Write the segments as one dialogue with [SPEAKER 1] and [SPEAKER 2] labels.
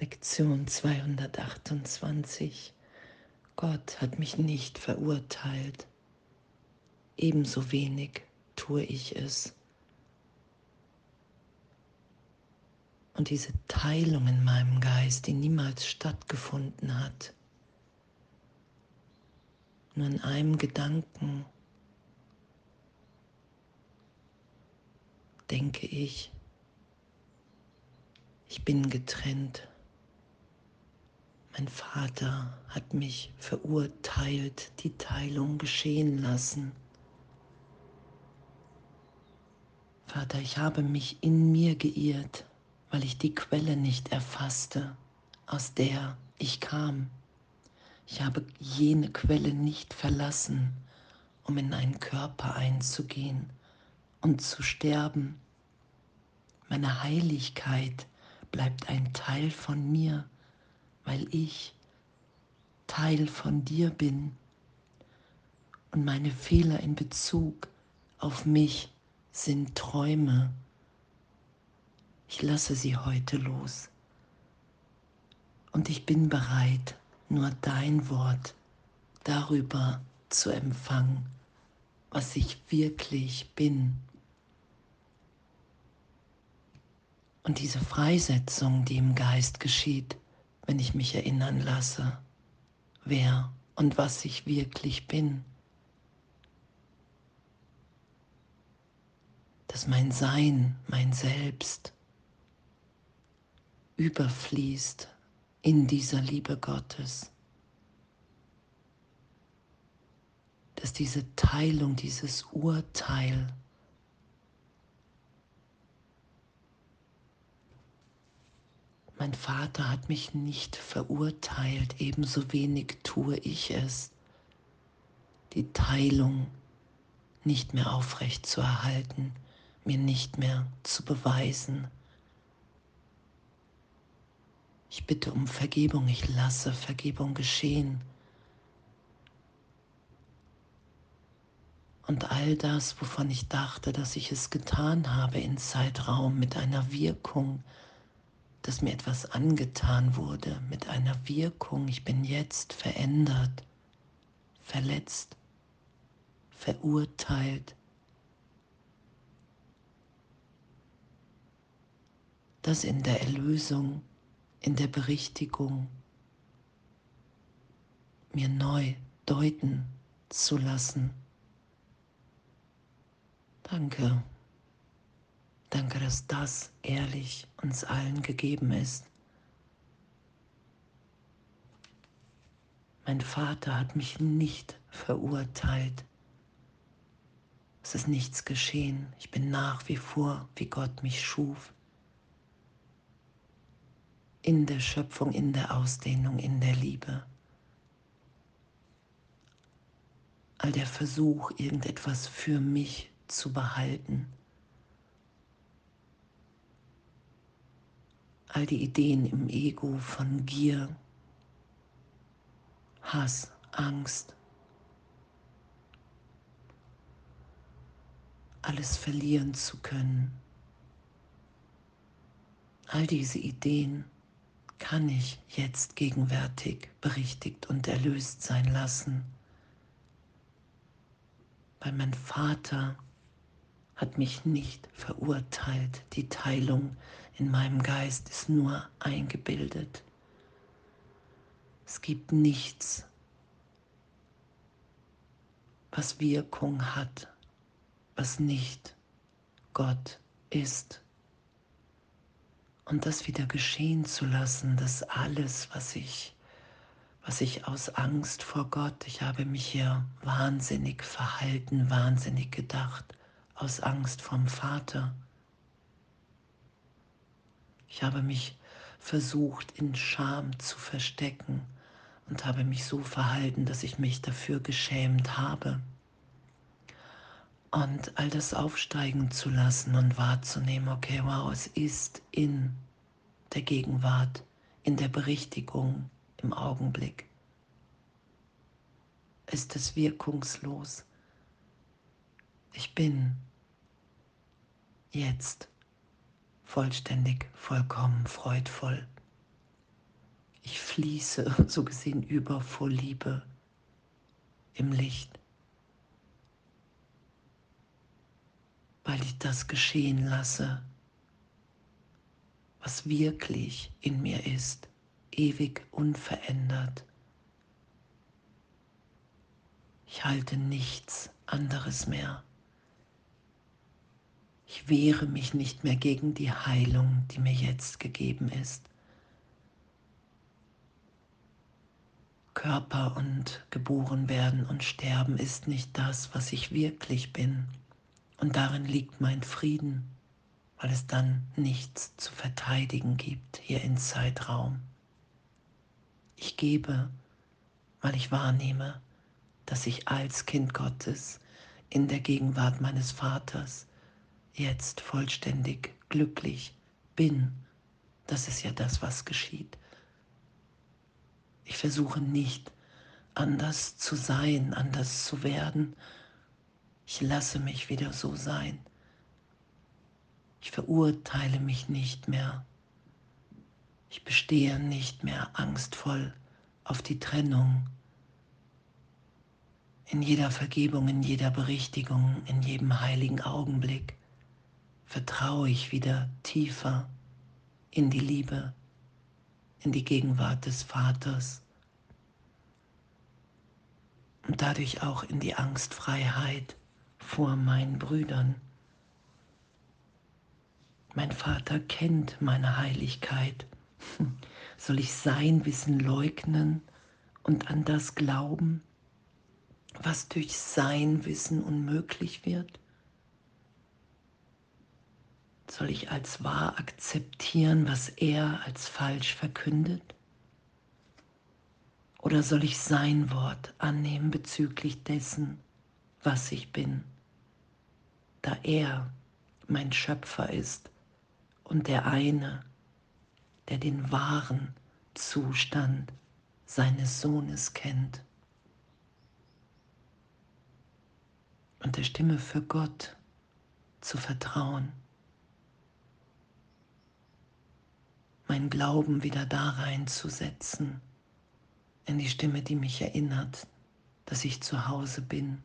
[SPEAKER 1] Lektion 228. Gott hat mich nicht verurteilt. Ebenso wenig tue ich es. Und diese Teilung in meinem Geist, die niemals stattgefunden hat, nur in einem Gedanken denke ich, ich bin getrennt. Mein Vater hat mich verurteilt, die Teilung geschehen lassen. Vater, ich habe mich in mir geirrt, weil ich die Quelle nicht erfasste, aus der ich kam. Ich habe jene Quelle nicht verlassen, um in einen Körper einzugehen und zu sterben. Meine Heiligkeit bleibt ein Teil von mir weil ich Teil von dir bin und meine Fehler in Bezug auf mich sind Träume. Ich lasse sie heute los und ich bin bereit, nur dein Wort darüber zu empfangen, was ich wirklich bin. Und diese Freisetzung, die im Geist geschieht, wenn ich mich erinnern lasse, wer und was ich wirklich bin. Dass mein Sein, mein Selbst überfließt in dieser Liebe Gottes. Dass diese Teilung, dieses Urteil Mein Vater hat mich nicht verurteilt, ebenso wenig tue ich es, die Teilung nicht mehr aufrecht zu erhalten, mir nicht mehr zu beweisen. Ich bitte um Vergebung, ich lasse Vergebung geschehen. Und all das, wovon ich dachte, dass ich es getan habe in Zeitraum mit einer Wirkung, dass mir etwas angetan wurde mit einer Wirkung. Ich bin jetzt verändert, verletzt, verurteilt. Das in der Erlösung, in der Berichtigung mir neu deuten zu lassen. Danke. Danke, dass das ehrlich uns allen gegeben ist. Mein Vater hat mich nicht verurteilt. Es ist nichts geschehen. Ich bin nach wie vor, wie Gott mich schuf. In der Schöpfung, in der Ausdehnung, in der Liebe. All der Versuch, irgendetwas für mich zu behalten, all die Ideen im Ego von Gier, Hass, Angst, alles verlieren zu können. All diese Ideen kann ich jetzt gegenwärtig berichtigt und erlöst sein lassen, weil mein Vater hat mich nicht verurteilt. Die Teilung in meinem Geist ist nur eingebildet. Es gibt nichts, was Wirkung hat, was nicht Gott ist. Und das wieder geschehen zu lassen, dass alles, was ich, was ich aus Angst vor Gott, ich habe mich hier wahnsinnig verhalten, wahnsinnig gedacht, aus Angst vom Vater. Ich habe mich versucht in Scham zu verstecken und habe mich so verhalten, dass ich mich dafür geschämt habe. Und all das aufsteigen zu lassen und wahrzunehmen, okay, wow, es ist in der Gegenwart, in der Berichtigung, im Augenblick. Ist es wirkungslos? Ich bin jetzt vollständig, vollkommen, freudvoll. Ich fließe so gesehen über vor Liebe im Licht, weil ich das geschehen lasse, was wirklich in mir ist, ewig unverändert. Ich halte nichts anderes mehr. Ich wehre mich nicht mehr gegen die Heilung, die mir jetzt gegeben ist. Körper und geboren werden und sterben ist nicht das, was ich wirklich bin. Und darin liegt mein Frieden, weil es dann nichts zu verteidigen gibt hier im Zeitraum. Ich gebe, weil ich wahrnehme, dass ich als Kind Gottes in der Gegenwart meines Vaters jetzt vollständig glücklich bin. Das ist ja das, was geschieht. Ich versuche nicht anders zu sein, anders zu werden. Ich lasse mich wieder so sein. Ich verurteile mich nicht mehr. Ich bestehe nicht mehr angstvoll auf die Trennung in jeder Vergebung, in jeder Berichtigung, in jedem heiligen Augenblick vertraue ich wieder tiefer in die Liebe, in die Gegenwart des Vaters und dadurch auch in die Angstfreiheit vor meinen Brüdern. Mein Vater kennt meine Heiligkeit. Soll ich sein Wissen leugnen und an das glauben? was durch sein Wissen unmöglich wird? Soll ich als wahr akzeptieren, was er als falsch verkündet? Oder soll ich sein Wort annehmen bezüglich dessen, was ich bin, da er mein Schöpfer ist und der eine, der den wahren Zustand seines Sohnes kennt? und der Stimme für Gott zu vertrauen. Mein Glauben wieder da reinzusetzen, in die Stimme, die mich erinnert, dass ich zu Hause bin,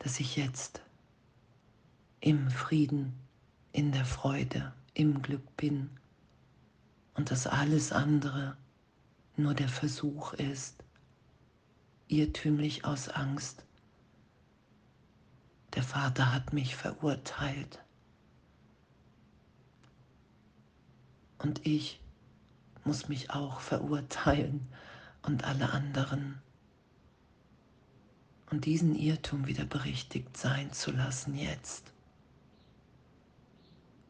[SPEAKER 1] dass ich jetzt im Frieden, in der Freude, im Glück bin und dass alles andere nur der Versuch ist, irrtümlich aus Angst. Der Vater hat mich verurteilt. Und ich muss mich auch verurteilen und alle anderen. Und diesen Irrtum wieder berichtigt sein zu lassen jetzt.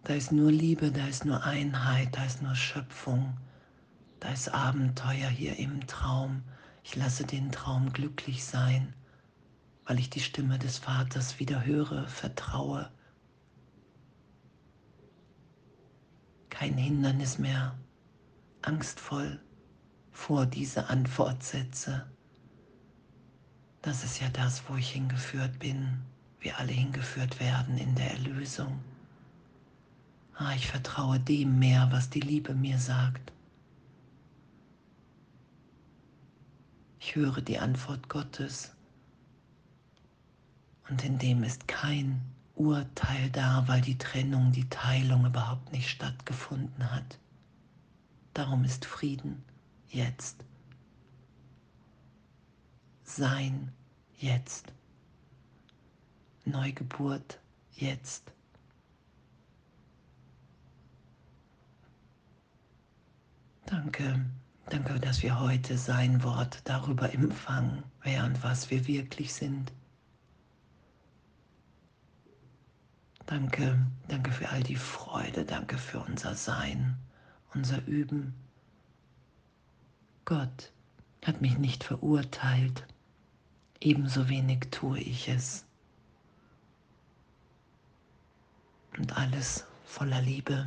[SPEAKER 1] Da ist nur Liebe, da ist nur Einheit, da ist nur Schöpfung, da ist Abenteuer hier im Traum ich lasse den Traum glücklich sein, weil ich die Stimme des Vaters wieder höre, vertraue. Kein Hindernis mehr, angstvoll vor diese Antwort setze. Das ist ja das, wo ich hingeführt bin, wir alle hingeführt werden in der Erlösung. Ah, ich vertraue dem mehr, was die Liebe mir sagt. Ich höre die Antwort Gottes und in dem ist kein Urteil da, weil die Trennung, die Teilung überhaupt nicht stattgefunden hat. Darum ist Frieden jetzt. Sein jetzt. Neugeburt jetzt. Danke. Danke, dass wir heute sein Wort darüber empfangen, wer und was wir wirklich sind. Danke, danke für all die Freude, danke für unser Sein, unser Üben. Gott hat mich nicht verurteilt, ebenso wenig tue ich es. Und alles voller Liebe.